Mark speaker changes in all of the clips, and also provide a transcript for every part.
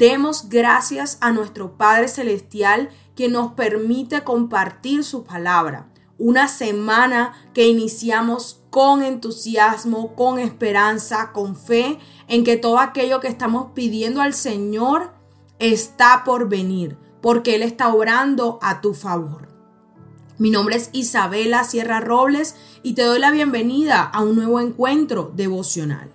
Speaker 1: Demos gracias a nuestro Padre Celestial que nos permite compartir su palabra. Una semana que iniciamos con entusiasmo, con esperanza, con fe en que todo aquello que estamos pidiendo al Señor está por venir, porque Él está obrando a tu favor. Mi nombre es Isabela Sierra Robles y te doy la bienvenida a un nuevo encuentro devocional.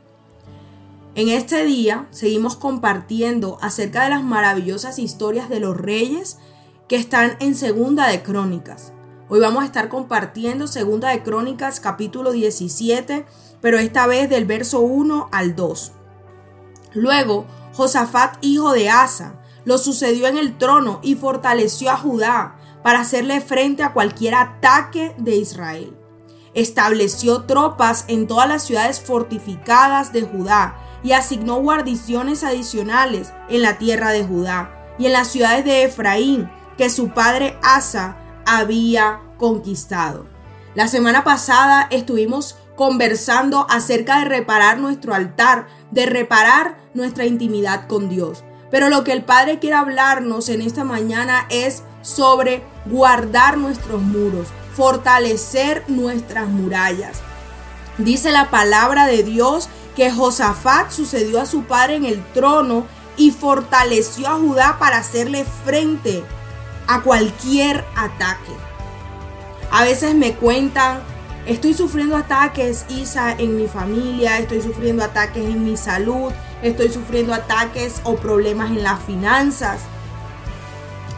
Speaker 1: En este día seguimos compartiendo acerca de las maravillosas historias de los reyes que están en Segunda de Crónicas. Hoy vamos a estar compartiendo Segunda de Crónicas capítulo 17, pero esta vez del verso 1 al 2. Luego, Josafat, hijo de Asa, lo sucedió en el trono y fortaleció a Judá para hacerle frente a cualquier ataque de Israel. Estableció tropas en todas las ciudades fortificadas de Judá y asignó guarniciones adicionales en la tierra de Judá y en las ciudades de Efraín que su padre Asa había conquistado. La semana pasada estuvimos conversando acerca de reparar nuestro altar, de reparar nuestra intimidad con Dios. Pero lo que el Padre quiere hablarnos en esta mañana es sobre guardar nuestros muros, fortalecer nuestras murallas. Dice la palabra de Dios que Josafat sucedió a su padre en el trono y fortaleció a Judá para hacerle frente a cualquier ataque. A veces me cuentan, estoy sufriendo ataques, Isa, en mi familia, estoy sufriendo ataques en mi salud, estoy sufriendo ataques o problemas en las finanzas.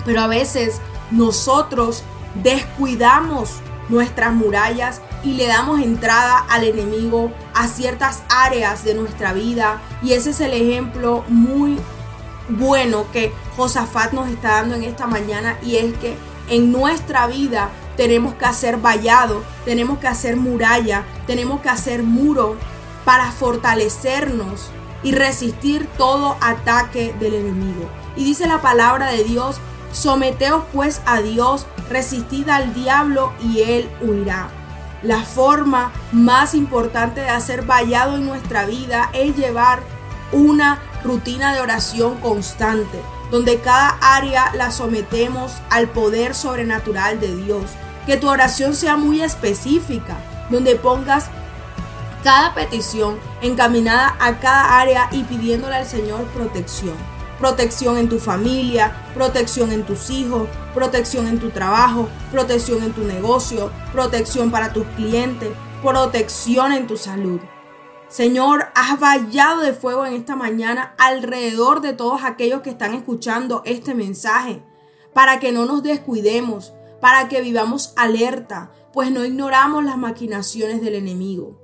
Speaker 1: Pero a veces nosotros descuidamos nuestras murallas y le damos entrada al enemigo a ciertas áreas de nuestra vida. Y ese es el ejemplo muy bueno que Josafat nos está dando en esta mañana y es que en nuestra vida tenemos que hacer vallado, tenemos que hacer muralla, tenemos que hacer muro para fortalecernos y resistir todo ataque del enemigo. Y dice la palabra de Dios Someteos pues a Dios, resistid al diablo y él huirá. La forma más importante de hacer vallado en nuestra vida es llevar una rutina de oración constante, donde cada área la sometemos al poder sobrenatural de Dios. Que tu oración sea muy específica, donde pongas cada petición encaminada a cada área y pidiéndole al Señor protección protección en tu familia, protección en tus hijos, protección en tu trabajo, protección en tu negocio, protección para tus clientes, protección en tu salud. Señor, has vallado de fuego en esta mañana alrededor de todos aquellos que están escuchando este mensaje, para que no nos descuidemos, para que vivamos alerta, pues no ignoramos las maquinaciones del enemigo.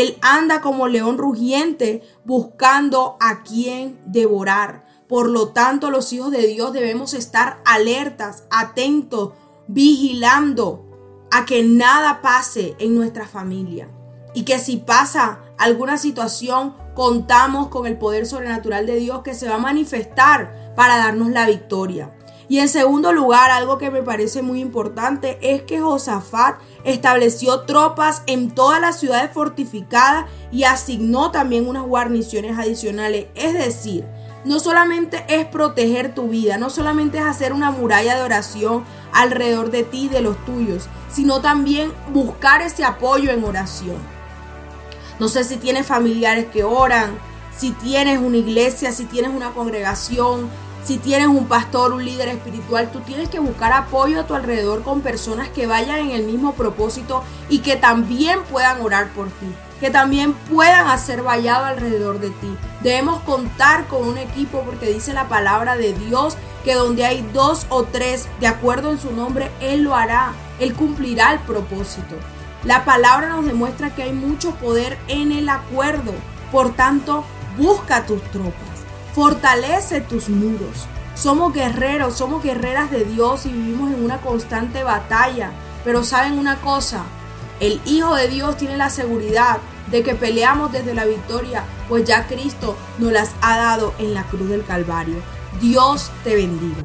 Speaker 1: Él anda como león rugiente buscando a quien devorar. Por lo tanto, los hijos de Dios debemos estar alertas, atentos, vigilando a que nada pase en nuestra familia. Y que si pasa alguna situación, contamos con el poder sobrenatural de Dios que se va a manifestar para darnos la victoria. Y en segundo lugar, algo que me parece muy importante es que Josafat estableció tropas en todas las ciudades fortificadas y asignó también unas guarniciones adicionales. Es decir, no solamente es proteger tu vida, no solamente es hacer una muralla de oración alrededor de ti y de los tuyos, sino también buscar ese apoyo en oración. No sé si tienes familiares que oran, si tienes una iglesia, si tienes una congregación, si tienes un pastor, un líder espiritual, tú tienes que buscar apoyo a tu alrededor con personas que vayan en el mismo propósito y que también puedan orar por ti, que también puedan hacer vallado alrededor de ti. Debemos contar con un equipo porque dice la palabra de Dios que donde hay dos o tres de acuerdo en su nombre, Él lo hará, Él cumplirá el propósito. La palabra nos demuestra que hay mucho poder en el acuerdo, por tanto, busca tus tropas. Fortalece tus muros. Somos guerreros, somos guerreras de Dios y vivimos en una constante batalla. Pero saben una cosa, el Hijo de Dios tiene la seguridad de que peleamos desde la victoria, pues ya Cristo nos las ha dado en la cruz del Calvario. Dios te bendiga.